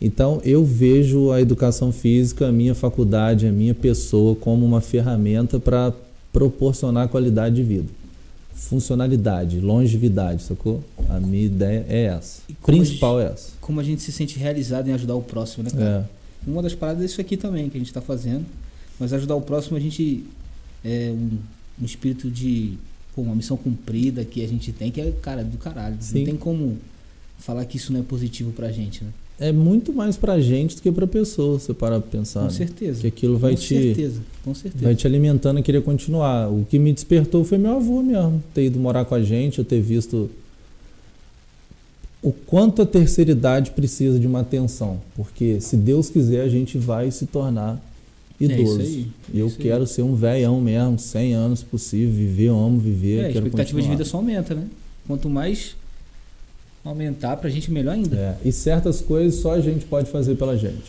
Então, eu vejo a educação física, a minha faculdade, a minha pessoa como uma ferramenta para proporcionar qualidade de vida. Funcionalidade, longevidade, sacou? A minha ideia é essa. Principal é essa. Como a gente se sente realizado em ajudar o próximo, né, cara? É. Uma das paradas é isso aqui também que a gente está fazendo. Mas ajudar o próximo, a gente é um, um espírito de. Pô, uma missão cumprida que a gente tem, que é, cara, do caralho. Sim. Não tem como falar que isso não é positivo pra gente, né? É muito mais pra gente do que pra pessoa, você parar pra pensar. com né? certeza. Que aquilo vai com te, certeza, com certeza. vai te alimentando a querer continuar. O que me despertou foi meu avô mesmo, ter ido morar com a gente, eu ter visto o quanto a terceira idade precisa de uma atenção. Porque se Deus quiser, a gente vai se tornar idoso. É isso aí, E eu isso aí. quero ser um velhão mesmo, 100 anos possível, viver, amo viver, É, a expectativa de continuar. vida só aumenta, né? Quanto mais aumentar pra gente, melhor ainda. É, e certas coisas só a gente pode fazer pela gente.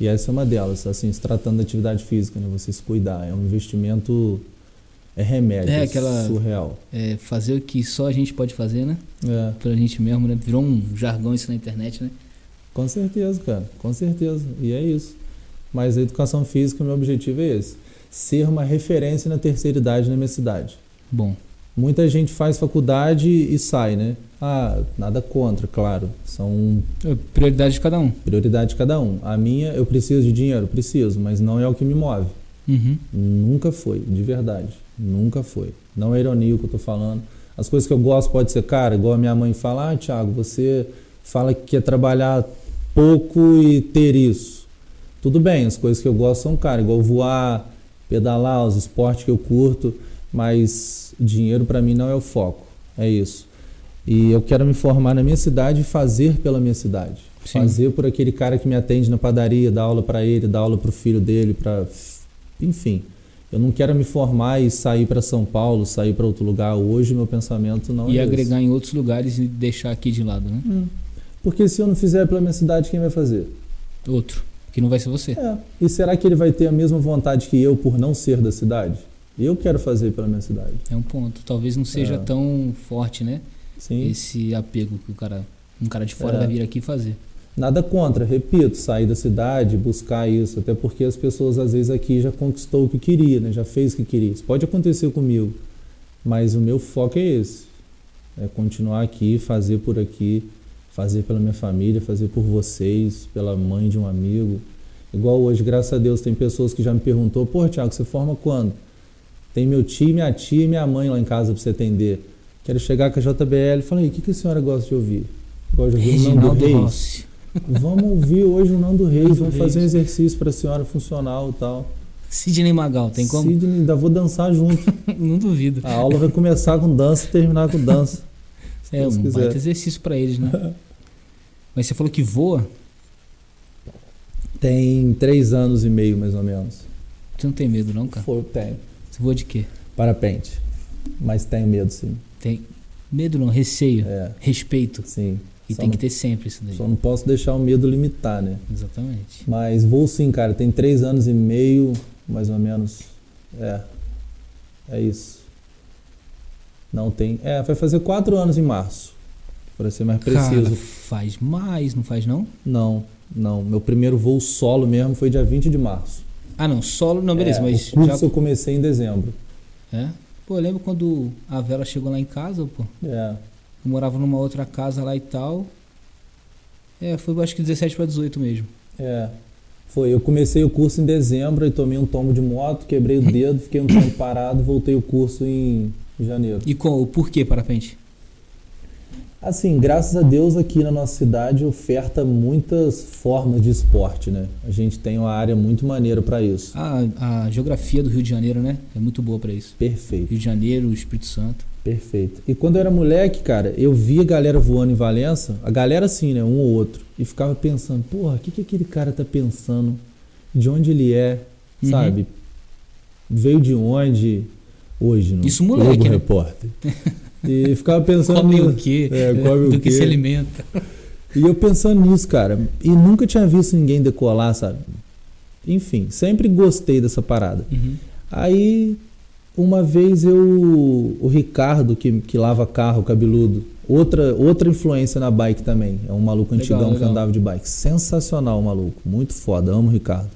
E essa é uma delas, assim, se tratando da atividade física, né? Você se cuidar. É um investimento. É remédio, É, aquela- surreal. É, fazer o que só a gente pode fazer, né? É, Pra gente mesmo, né? Virou um jargão isso na internet, né? com certeza, cara. Com certeza. E é isso. Mas a educação física, o meu objetivo é esse. Ser uma referência na terceira idade na minha cidade. Bom, Muita gente faz faculdade e sai, né? Ah, nada contra, claro. São é prioridade de cada um. prioridades de cada um. A minha, eu preciso de dinheiro? Preciso, mas não é o que me move. Uhum. Nunca foi, de verdade. Nunca foi. Não é ironia o que eu tô falando. As coisas que eu gosto pode ser, cara, igual a minha mãe fala, ah, Thiago, você fala que quer trabalhar pouco e ter isso. Tudo bem, as coisas que eu gosto são, cara, igual voar, pedalar, os esportes que eu curto, mas dinheiro para mim não é o foco. É isso. E eu quero me formar na minha cidade e fazer pela minha cidade. Sim. Fazer por aquele cara que me atende na padaria, dar aula para ele, dar aula para o filho dele, para enfim. Eu não quero me formar e sair para São Paulo, sair para outro lugar. Hoje meu pensamento não E é esse. agregar em outros lugares e deixar aqui de lado, né? Hum. Porque se eu não fizer pela minha cidade, quem vai fazer? Outro. Que não vai ser você. É. E será que ele vai ter a mesma vontade que eu por não ser da cidade? Eu quero fazer pela minha cidade. É um ponto. Talvez não seja É. tão forte, né? Sim. Esse apego que o cara, um cara de fora É. vai vir aqui fazer. Nada contra, repito, sair da cidade, buscar isso, até porque as pessoas às vezes aqui já conquistou o que queria, né? já fez o que queria. Isso pode acontecer comigo, mas o meu foco é esse: é continuar aqui, fazer por aqui, fazer pela minha família, fazer por vocês, pela mãe de um amigo. Igual hoje, graças a Deus, tem pessoas que já me perguntou: pô, Tiago, você forma quando? Tem meu tio, minha tia e minha mãe lá em casa para você atender. Quero chegar com a JBL. Falei, o que, que a senhora gosta de ouvir? Gosta de ouvir o Nando Reis? Rossi. Vamos ouvir hoje o Nando Reis, Nando vamos fazer um Reis. exercício para a senhora funcional e tal. Sidney Magal, tem como? Sidney, ainda vou dançar junto. não duvido. A aula vai começar com dança e terminar com dança. É um quiser. baita exercício pra eles, né? Mas você falou que voa, Tem três anos e meio, mais ou menos. você não tem medo não, cara? Tenho. Você voa de quê? Parapente. Mas tenho medo, sim. Tem medo não, receio, É, respeito. sim. E Só tem não- que ter sempre isso daí. Só não posso deixar o medo limitar, né? Exatamente. Mas vou sim, cara. Tem três anos e meio, mais ou menos. É. É isso. Não tem. É, vai fazer quatro anos em março. Para ser mais Cara, preciso. faz mais, não faz não? Não, não. Meu primeiro voo solo mesmo foi dia 20 de março. Ah, não, solo, não, beleza, É, mas o curso já... eu comecei em dezembro. É? Pô, eu lembro quando a Vela chegou lá em casa, pô. É. Eu morava numa outra casa lá e tal. É, foi acho que 17 para 18 mesmo. É. Foi, eu comecei o curso em dezembro e tomei um tombo de moto, quebrei o dedo, fiquei um tempo parado, voltei o curso em janeiro. E com o porquê parapente? Assim, graças a Deus aqui na nossa cidade oferta muitas formas de esporte, né? A gente tem uma área muito maneira para isso. A, a geografia do Rio de Janeiro, né? É muito boa pra isso. Perfeito, Rio de Janeiro, Espírito Santo. perfeito. E quando eu era moleque, cara, eu via a galera voando em Valença, a galera assim, né, um ou outro, e ficava pensando, porra, o que, que aquele cara tá pensando? De onde ele é, Uhum. sabe? Veio de onde hoje, no Isso moleque, Globo né? Repórter. E ficava pensando Come o quê? É, come o Do que quê? se alimenta. E eu pensando nisso, cara, e nunca tinha visto ninguém decolar, sabe? Enfim, sempre gostei dessa parada. Uhum. Aí, uma vez eu. O Ricardo, que, que lava carro, cabeludo, outra, outra influência na bike também. É um maluco Legal, antigão que legal. andava de bike. Sensacional o maluco, muito foda, amo o Ricardo.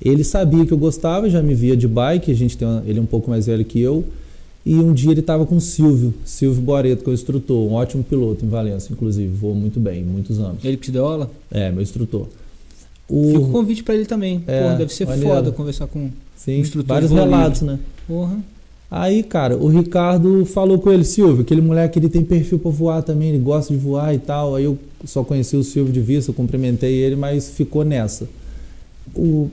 Ele sabia que eu gostava, já me via de bike, a gente tem uma- ele é um pouco mais velho que eu. E um dia ele estava com o Silvio, Silvio Boreto, que é o instrutor, um ótimo piloto em Valença, inclusive, voou muito bem, muitos anos. Ele que te deu aula? É, meu instrutor. Fica o O, convite pra ele também. É, Porra, deve ser foda conversar com. sim, instrutor vários relatos, né? Porra. Aí, cara, o Ricardo falou com ele, Silvio, aquele moleque ele tem perfil pra voar também, ele gosta de voar e tal. Aí eu só conheci o Silvio de vista, eu cumprimentei ele, mas ficou nessa. O,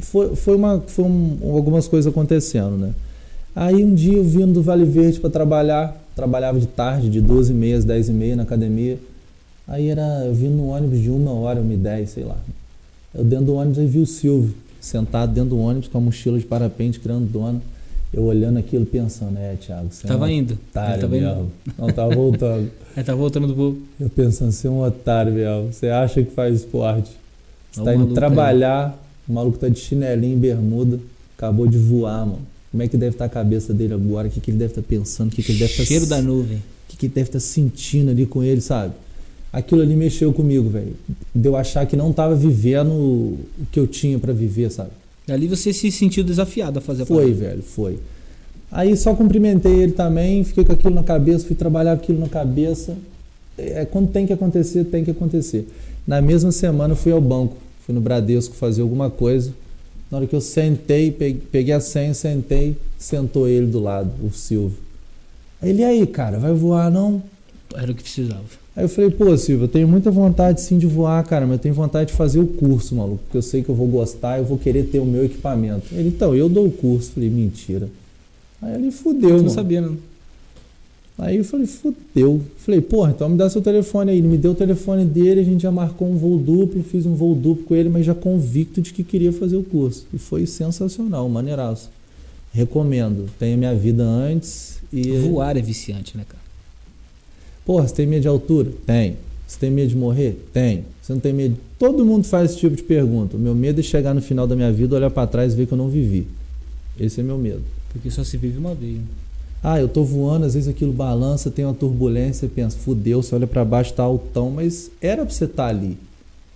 foi, foi, uma, foi um- algumas coisas acontecendo, né? Aí um dia eu vindo do Vale Verde para trabalhar, trabalhava de tarde, de 12 e meia às 10 e meia na academia. Aí era, eu vim no ônibus de uma hora, uma e dez, sei lá. Eu dentro do ônibus aí vi o Silvio, sentado dentro do ônibus com a mochila de parapente grandona. Eu olhando aquilo pensando, é, Thiago, você é Tava um indo. Ele otário tava indo. Não, tava voltando. Aí tá voltando do voo. Eu pensando, você é um otário mesmo. Você acha que faz esporte. Você Olha tá indo maluco trabalhar, o maluco tá de chinelinho e bermuda, acabou de voar, mano. Como é que deve estar a cabeça dele agora? O que, que ele deve estar pensando? O que, que ele deve estar Cheiro da nuvem. o que, que ele deve estar sentindo ali com ele, sabe? Aquilo ali mexeu comigo, velho. De eu achar que não tava vivendo o que eu tinha pra viver, sabe? Ali você se sentiu desafiado a fazer a Foi, parada. velho, foi. Aí só cumprimentei ele também, fiquei com aquilo na cabeça, fui trabalhar aquilo na cabeça. É, quando tem que acontecer, tem que acontecer. Na mesma semana eu fui ao banco, fui no Bradesco fazer alguma coisa. Na hora que eu sentei, peguei, a senha, sentei, sentou ele do lado, o Silvio. Ele, e aí, cara, vai voar não? Era o que precisava. Aí eu falei, pô, Silvio, eu tenho muita vontade sim de voar, cara, mas eu tenho vontade de fazer o curso, maluco, porque eu sei que eu vou gostar, eu vou querer ter o meu equipamento. Ele, então, eu dou o curso. Falei, mentira. Aí ele fudeu, Eu não mano. sabia, não. Aí eu falei, fudeu. Falei, porra, então me dá seu telefone aí. Ele me deu o telefone dele, a gente já marcou um voo duplo, fiz um voo duplo com ele, mas já convicto de que queria fazer o curso. E foi sensacional, maneiraço. Recomendo. Tenha minha vida antes e. Voar é viciante, né, cara? Porra, você tem medo de altura? Tem. Você tem medo de morrer? Tem. Você não tem medo? Todo mundo faz esse tipo de pergunta. O meu medo é chegar no final da minha vida, olhar para trás e ver que eu não vivi. Esse é meu medo. Porque só se vive uma vez. Ah, eu tô voando, às vezes aquilo balança, tem uma turbulência, pensa, fudeu, você olha para baixo, tá altão, mas era pra você estar ali.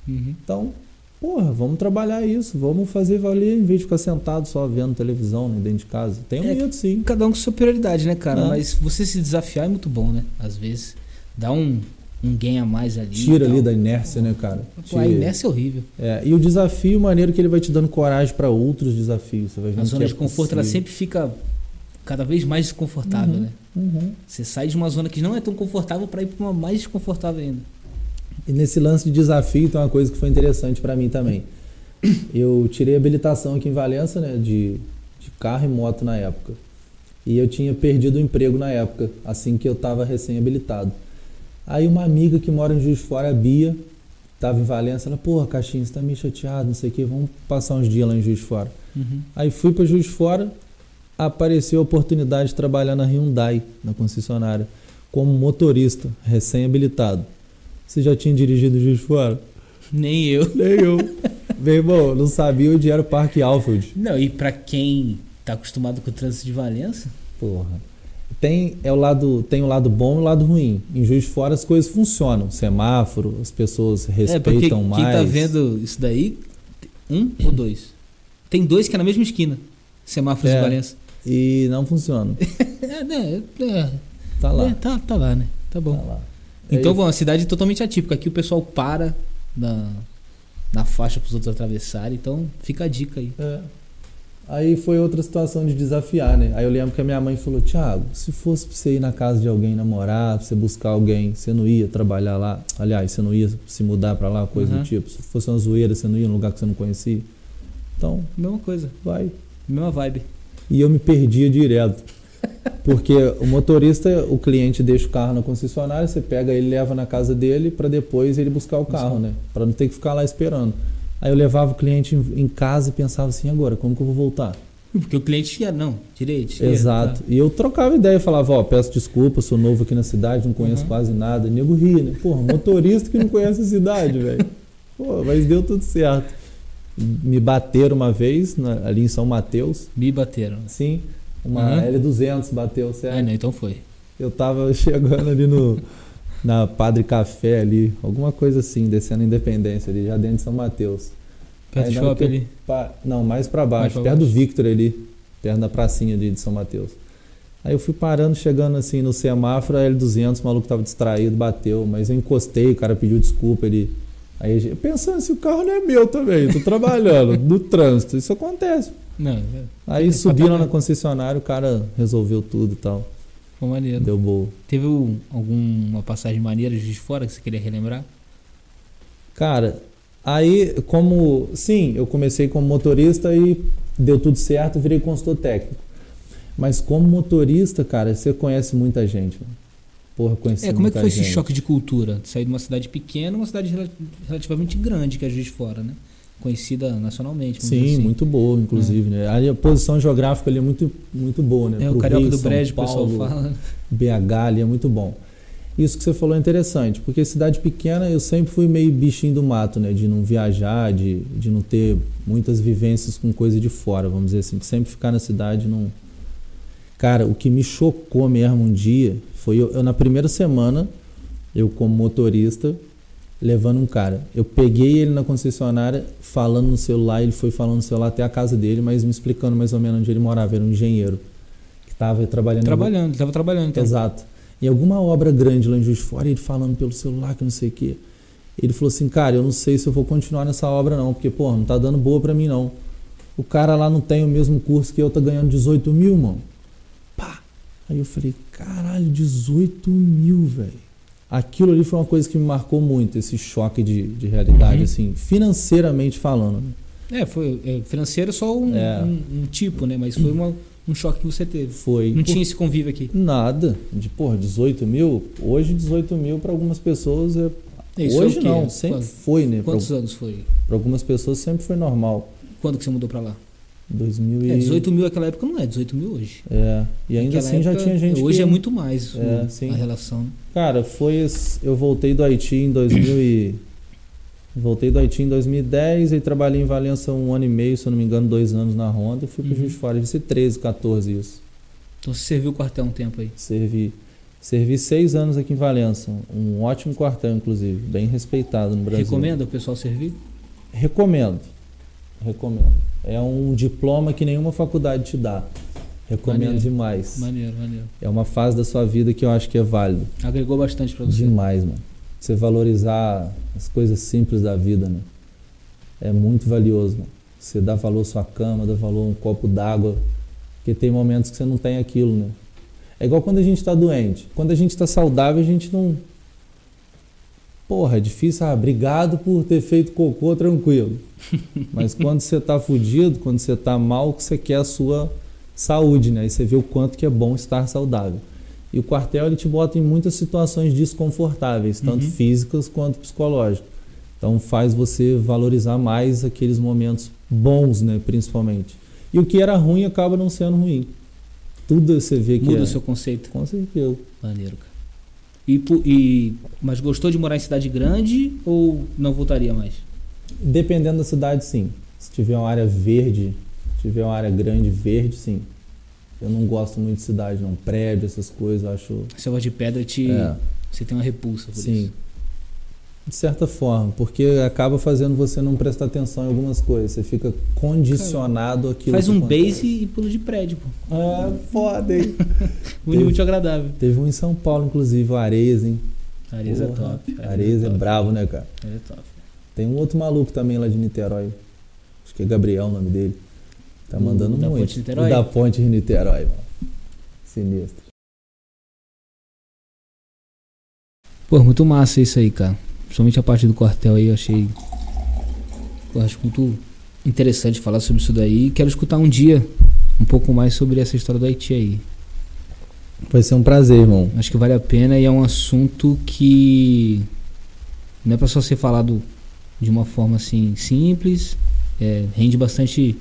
Uhum. Então, porra, vamos trabalhar isso, vamos fazer valer em vez de ficar sentado só vendo televisão né, dentro de casa. Tem um É, medo sim. Cada um com sua prioridade, né, cara? É. Mas você se desafiar é muito bom, né? Às vezes dá um, um gain a mais ali. Tira ali tal. da inércia, né, cara? Pô, a inércia é horrível. É, e o desafio maneiro que ele vai te dando coragem para outros desafios. Você vai vendo A zona é de conforto ela possível. sempre fica cada vez mais desconfortável, Uhum. né? Uhum. Você sai de uma zona que não é tão confortável para ir para uma mais desconfortável ainda. E nesse lance de desafio tem uma coisa que foi interessante para mim também. Eu tirei habilitação aqui em Valença, né, de, de carro e moto na época. E eu tinha perdido o emprego na época, assim que eu estava recém-habilitado. Aí uma amiga que mora em Juiz de Fora, a Bia, estava em Valença, ela, porra, Caixinha, você tá meio chateado, não sei o que, vamos passar uns dias lá em Juiz de Fora. Aí fui para Juiz de Fora, apareceu a oportunidade de trabalhar na Hyundai, na concessionária, como motorista, recém-habilitado. Você já tinha dirigido Juiz de Fora? Nem eu. Nem eu. Meu irmão, não sabia onde era o Parque Alfield. Não, e para quem tá acostumado com o trânsito de Valença, Porra. Tem, é o lado, tem o lado bom e o lado ruim. Em Juiz de Fora as coisas funcionam. Semáforo, as pessoas é respeitam quem mais. tá vendo isso daí, um ou dois? Tem dois que é na mesma esquina. Semáforos É. de Valença. E não funciona. É, né, é, Tá lá. é, tá, tá lá, né? Tá bom. Tá lá. Então, Aí- bom, a cidade é totalmente atípica. Aqui o pessoal para na, na faixa para os outros atravessarem. Então, fica a dica aí. É. Aí foi outra situação de desafiar, né? Aí eu lembro que a minha mãe falou: Thiago, se fosse pra você ir na casa de alguém namorar, pra você buscar alguém, você não ia trabalhar lá? Aliás, você não ia se mudar pra lá, coisa Uhum. do tipo. Se fosse uma zoeira, você não ia num lugar que você não conhecia? Então, Mesma coisa, vai. mesma vibe. E eu me perdia direto. Porque o motorista, o cliente deixa o carro na concessionária, você pega ele, leva na casa dele para depois ele buscar o carro, né? Para não ter que ficar lá esperando. Aí eu levava o cliente em, casa e pensava assim, agora, como que eu vou voltar? Porque o cliente ia, não, direito, esquerda, Exato. tá. E eu trocava ideia, falava, ó, peço desculpa, sou novo aqui na cidade, não conheço Uhum. quase nada. Nego ria, né? Porra, motorista que não conhece a cidade, velho. Pô, mas deu tudo certo. Me bateram uma vez na- ali em São Mateus, Me bateram. sim, uma Uhum. L200 bateu, certo? Ah, não, então foi. Eu tava chegando ali no na Padre Café ali, alguma coisa assim, descendo a Independência ali, já dentro de São Mateus. Perto do shopping ali. pa- Não, mais pra baixo, Mais perto baixo. do Victor ali, perto da pracinha ali de São Mateus. Aí eu fui parando, chegando assim no semáforo, a L200, o maluco tava distraído, bateu, mas eu encostei, o cara pediu desculpa, ele... Aí pensando assim, o carro não é meu também, tô trabalhando no trânsito, isso acontece. Não, é, Aí subiram pra na concessionária, o cara resolveu tudo e tal, foi maneiro. deu boa. Teve um- alguma passagem maneira de fora que você queria relembrar? Cara, aí como sim, eu comecei como motorista e deu tudo certo, virei consultor técnico. Mas como motorista, cara, você conhece muita gente. mano. Porra, conheci É, como é que foi esse gente. choque de cultura? Sair de uma cidade pequena, uma cidade rela- relativamente grande, que é Juiz de Fora, né? Conhecida nacionalmente. Sim, assim. muito boa, inclusive, né? Ali a posição geográfica ali é muito, muito boa, né? É, o Pro Carioca Rio, do Brejo, o pessoal fala. BH ali é muito bom. Isso que você falou é interessante, porque cidade pequena eu sempre fui meio bichinho do mato, né? De não viajar, de, de não ter muitas vivências com coisa de fora, vamos dizer assim. De sempre ficar na cidade não. Cara, o que me chocou mesmo um dia foi eu, eu na primeira semana, eu como motorista, levando um cara. Eu peguei ele na concessionária, falando no celular, ele foi falando no celular até a casa dele, mas me explicando mais ou menos onde ele morava. Era um engenheiro que estava trabalhando Trabalhando, ele tava trabalhando. Então. Exato. Em alguma obra grande lá em Juiz de Fora, ele falando pelo celular que não sei o quê. Ele falou assim, cara, eu não sei se eu vou continuar nessa obra não, porque, pô, não tá dando boa pra mim não. O cara lá não tem o mesmo curso que eu, tá ganhando 18 mil, mano. Aí eu falei, caralho, 18 mil, velho. Aquilo ali foi uma coisa que me marcou muito, esse choque de, de realidade, Uhum. assim, financeiramente falando. né? É, foi é, financeiro só um, É. um- um tipo, né? Mas foi uma- um choque que você teve. Foi. Não tinha esse convívio aqui. Nada. De, porra, 18 mil? Hoje, 18 mil para algumas pessoas é. Isso é Hoje quê? não, sempre foi, né? Para Quantos anos foi? algumas pessoas sempre foi normal. Quando que você mudou pra lá? 2000 e... É, 18 mil naquela época não é 18 mil hoje. É, e ainda Naquela assim já época, tinha gente Hoje que... é muito mais É, o- sim. a relação. Cara, foi. Eu voltei do Haiti em 2000 e. Voltei do Haiti em 2010 e trabalhei em Valença um ano e meio, se eu não me engano, dois anos na Honda. E fui Uhum. Juiz de Fora. Deve ser 13, 14 isso. Então você serviu o quartel um tempo aí. Servi. Servi seis anos aqui em Valença. Um ótimo quartel, inclusive. Bem respeitado no Brasil. Recomenda o pessoal servir? Recomendo. Recomendo. É um diploma que nenhuma faculdade te dá. Recomendo Maneiro. demais. Maneiro, maneiro. É uma fase da sua vida que eu acho que é válido. Agregou bastante pra você. Demais, mano. Você valorizar as coisas simples da vida, né? É muito valioso, mano. Você dá valor à sua cama, dá valor a um copo d'água. Porque tem momentos que você não tem aquilo, né? É igual quando a gente tá doente. Quando a gente tá saudável, a gente não. Porra, é difícil. Ah, obrigado por ter feito cocô tranquilo. Mas quando você tá fudido, quando você tá mal, que você quer a sua saúde, né? E você vê o quanto que é bom estar saudável. E o quartel ele te bota em muitas situações desconfortáveis, tanto Uhum. físicas quanto psicológicas. Então faz você valorizar mais aqueles momentos bons, né, principalmente. E o que era ruim acaba não sendo ruim. Tudo você vê que Muda é. o seu conceito. Com certeza. Maneiro, cara. E, e- mas gostou de morar em cidade grande ou não voltaria mais? Dependendo da cidade, sim. Se tiver uma área verde, se tiver uma área grande verde, sim. Eu não gosto muito de cidade, não. Prédio, essas coisas, eu acho. Essa voz de pedra te. É. Você tem uma repulsa por Sim. isso. De certa forma, porque acaba fazendo você não prestar atenção em algumas coisas. Você fica condicionado àquilo. Faz um base e pula de prédio, pô. É foda, hein? Muito, muito agradável. Teve um em São Paulo, inclusive, o Ares, hein? Ares é Porra, top. Ares é top. brabo, né, cara? Ares é top. Tem um outro maluco também lá de Niterói. Acho que é Gabriel o nome dele. Tá O mandando da muito. Ponte de Niterói? O da Ponte de Niterói, mano. Sinistro. Pô, muito massa isso aí, cara. Principalmente a parte do quartel aí, eu achei. Eu acho muito interessante falar sobre isso daí. Quero escutar um dia um pouco mais sobre essa história do Haiti aí. Vai ser um prazer, irmão. Acho que vale a pena e é um assunto que não é pra só ser falado de uma forma assim simples. É, rende bastante.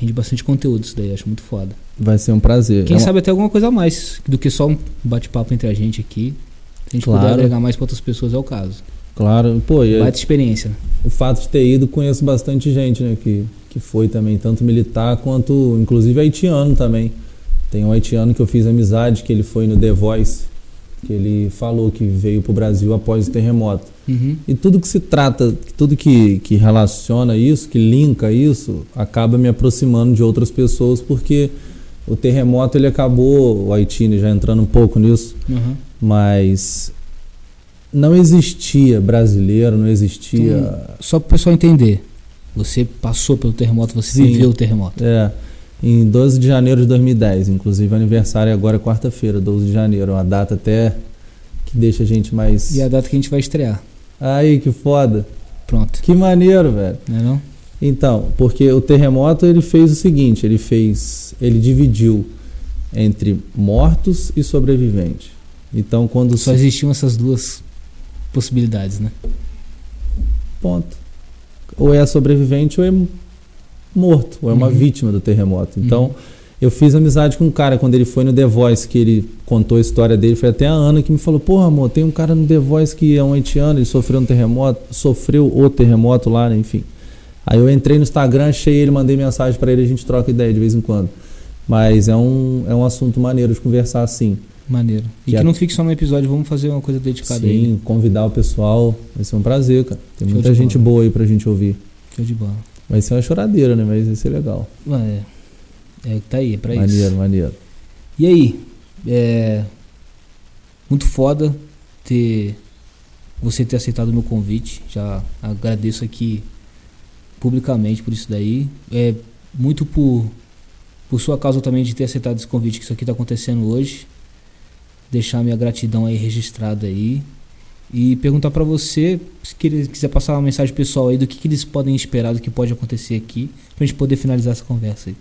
Rende bastante conteúdo isso daí, acho muito foda. Vai ser um prazer. Quem É uma- sabe até alguma coisa a mais do que só um bate-papo entre a gente aqui. Se a gente puder Claro. agregar mais pra outras pessoas é o caso. Claro, pô, e Baita experiência. né? o fato de ter ido, conheço bastante gente, né, que, que foi também, tanto militar quanto, inclusive, haitiano também. Tem um haitiano que eu fiz amizade, que ele foi no The Voice, que ele falou que veio pro Brasil após o terremoto. Uhum. E tudo que se trata, tudo que, que relaciona isso, que linka isso, acaba me aproximando de outras pessoas, porque o terremoto ele acabou, o Haiti né, já entrando um pouco nisso, Uhum. mas não existia brasileiro, não existia. Só pro pessoal entender. Você passou pelo terremoto, você Sim. viveu o terremoto. É, em 12 de janeiro de 2010, inclusive aniversário agora é quarta-feira, 12 de janeiro, uma data até que deixa a gente mais. E a data que a gente vai estrear. Aí, que foda. Pronto. Que maneiro, velho. Não é não? Então, porque o terremoto ele fez o seguinte, ele fez, ele dividiu entre mortos e sobreviventes. Então, quando Só se- existiam essas duas possibilidades, né? ponto. Ou é sobrevivente ou é morto, ou é uma Uhum. vítima do terremoto. Então, Uhum. eu fiz amizade com um cara quando ele foi no The Voice, que ele contou a história dele, foi até a Ana que me falou: "Porra, amor, tem um cara no The Voice que é um haitiano, ele sofreu um terremoto, sofreu o terremoto lá, né, enfim". Aí eu entrei no Instagram, achei ele, mandei mensagem pra ele, a gente troca ideia de vez em quando. Mas é um, é um assunto maneiro de conversar assim. Maneiro. E Que que não fique só no episódio, vamos fazer uma coisa dedicada a ele. Sim, convidar o pessoal, vai ser um prazer, cara. Tem Show muita gente bola. boa aí pra gente ouvir. Show de bola. Vai ser uma choradeira, né? Mas vai ser legal. É, é tá aí, é pra maneiro, isso. maneiro. E aí, é muito foda ter você ter aceitado o meu convite. Já agradeço aqui publicamente por isso daí. É muito por por sua causa também de ter aceitado esse convite que isso aqui está acontecendo hoje. Deixar minha gratidão aí registrada aí e perguntar para você se quiser passar uma mensagem pessoal aí do que, que eles podem esperar do que pode acontecer aqui pra gente poder finalizar essa conversa aí.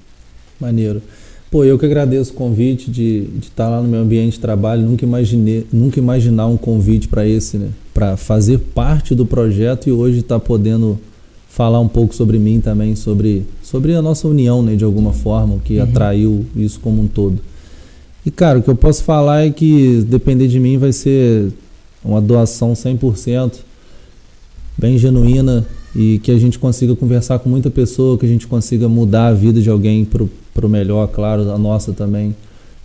Maneiro. Pô, eu que agradeço o convite de de estar lá no meu ambiente de trabalho. Nunca imaginei, nunca imaginar um convite para esse, né? Para fazer parte do projeto e hoje estar podendo falar um pouco sobre mim também, sobre, sobre a nossa união, né, de alguma forma, o que Uhum. atraiu isso como um todo. E, cara, o que eu posso falar é que, depender de mim, vai ser uma doação 100%, bem genuína, e que a gente consiga conversar com muita pessoa, que a gente consiga mudar a vida de alguém pro, pro melhor, claro, a nossa também.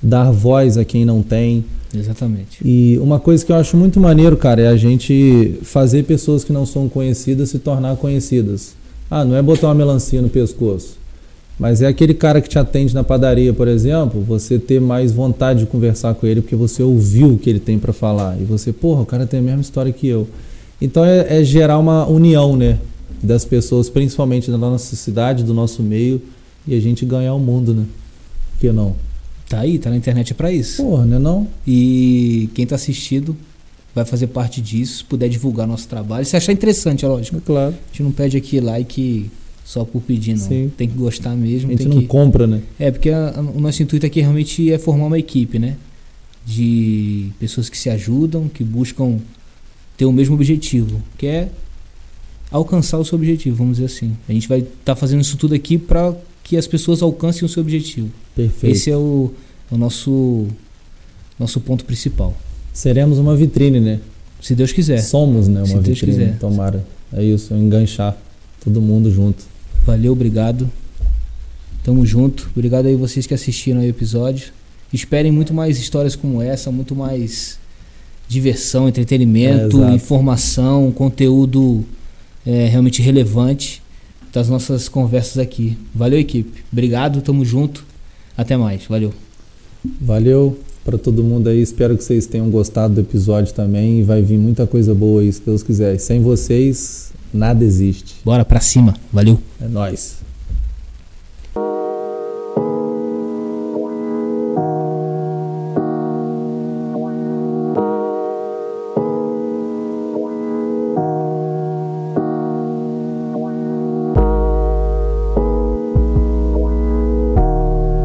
Dar voz a quem não tem. Exatamente. E uma coisa que eu acho muito maneiro, cara, é a gente fazer pessoas que não são conhecidas se tornar conhecidas. Ah, não é botar uma melancia no pescoço. Mas é aquele cara que te atende na padaria, por exemplo, você ter mais vontade de conversar com ele porque você ouviu o que ele tem para falar. E você, porra, o cara tem a mesma história que eu. Então é, é gerar uma união, né? Das pessoas, principalmente da nossa cidade, do nosso meio, e a gente ganhar o mundo, né? Por que não? Tá aí, tá na internet é pra isso. Porra, né não? E quem tá assistindo vai fazer parte disso, se puder divulgar nosso trabalho. Se achar interessante, é lógico. É claro. A gente não pede aqui like só por pedir, não. Sim. Tem que gostar mesmo. A gente tem não que... compra, né? É, porque a- a- o nosso intuito aqui realmente é formar uma equipe, né? De pessoas que se ajudam, que buscam ter o mesmo objetivo, que é alcançar o seu objetivo, vamos dizer assim. A gente vai estar fazendo isso tudo aqui para que as pessoas alcancem o seu objetivo. Perfeito. Esse é o, o nosso nosso ponto principal. Seremos uma vitrine, né? Se Deus quiser. Somos, né? Uma Se Deus vitrine. quiser. Tomara. É isso, enganchar todo mundo junto. Valeu, obrigado. Tamo junto. Obrigado aí vocês que assistiram aí o episódio. Esperem muito mais histórias como essa, muito mais diversão, entretenimento, É, informação, conteúdo é, realmente relevante das nossas conversas aqui. Valeu, equipe. Obrigado, tamo junto. Até mais. Valeu. Valeu para todo mundo aí. Espero que vocês tenham gostado do episódio também. Vai vir muita coisa boa aí, se Deus quiser. Sem vocês, nada existe. Bora pra cima. Valeu. É nóis.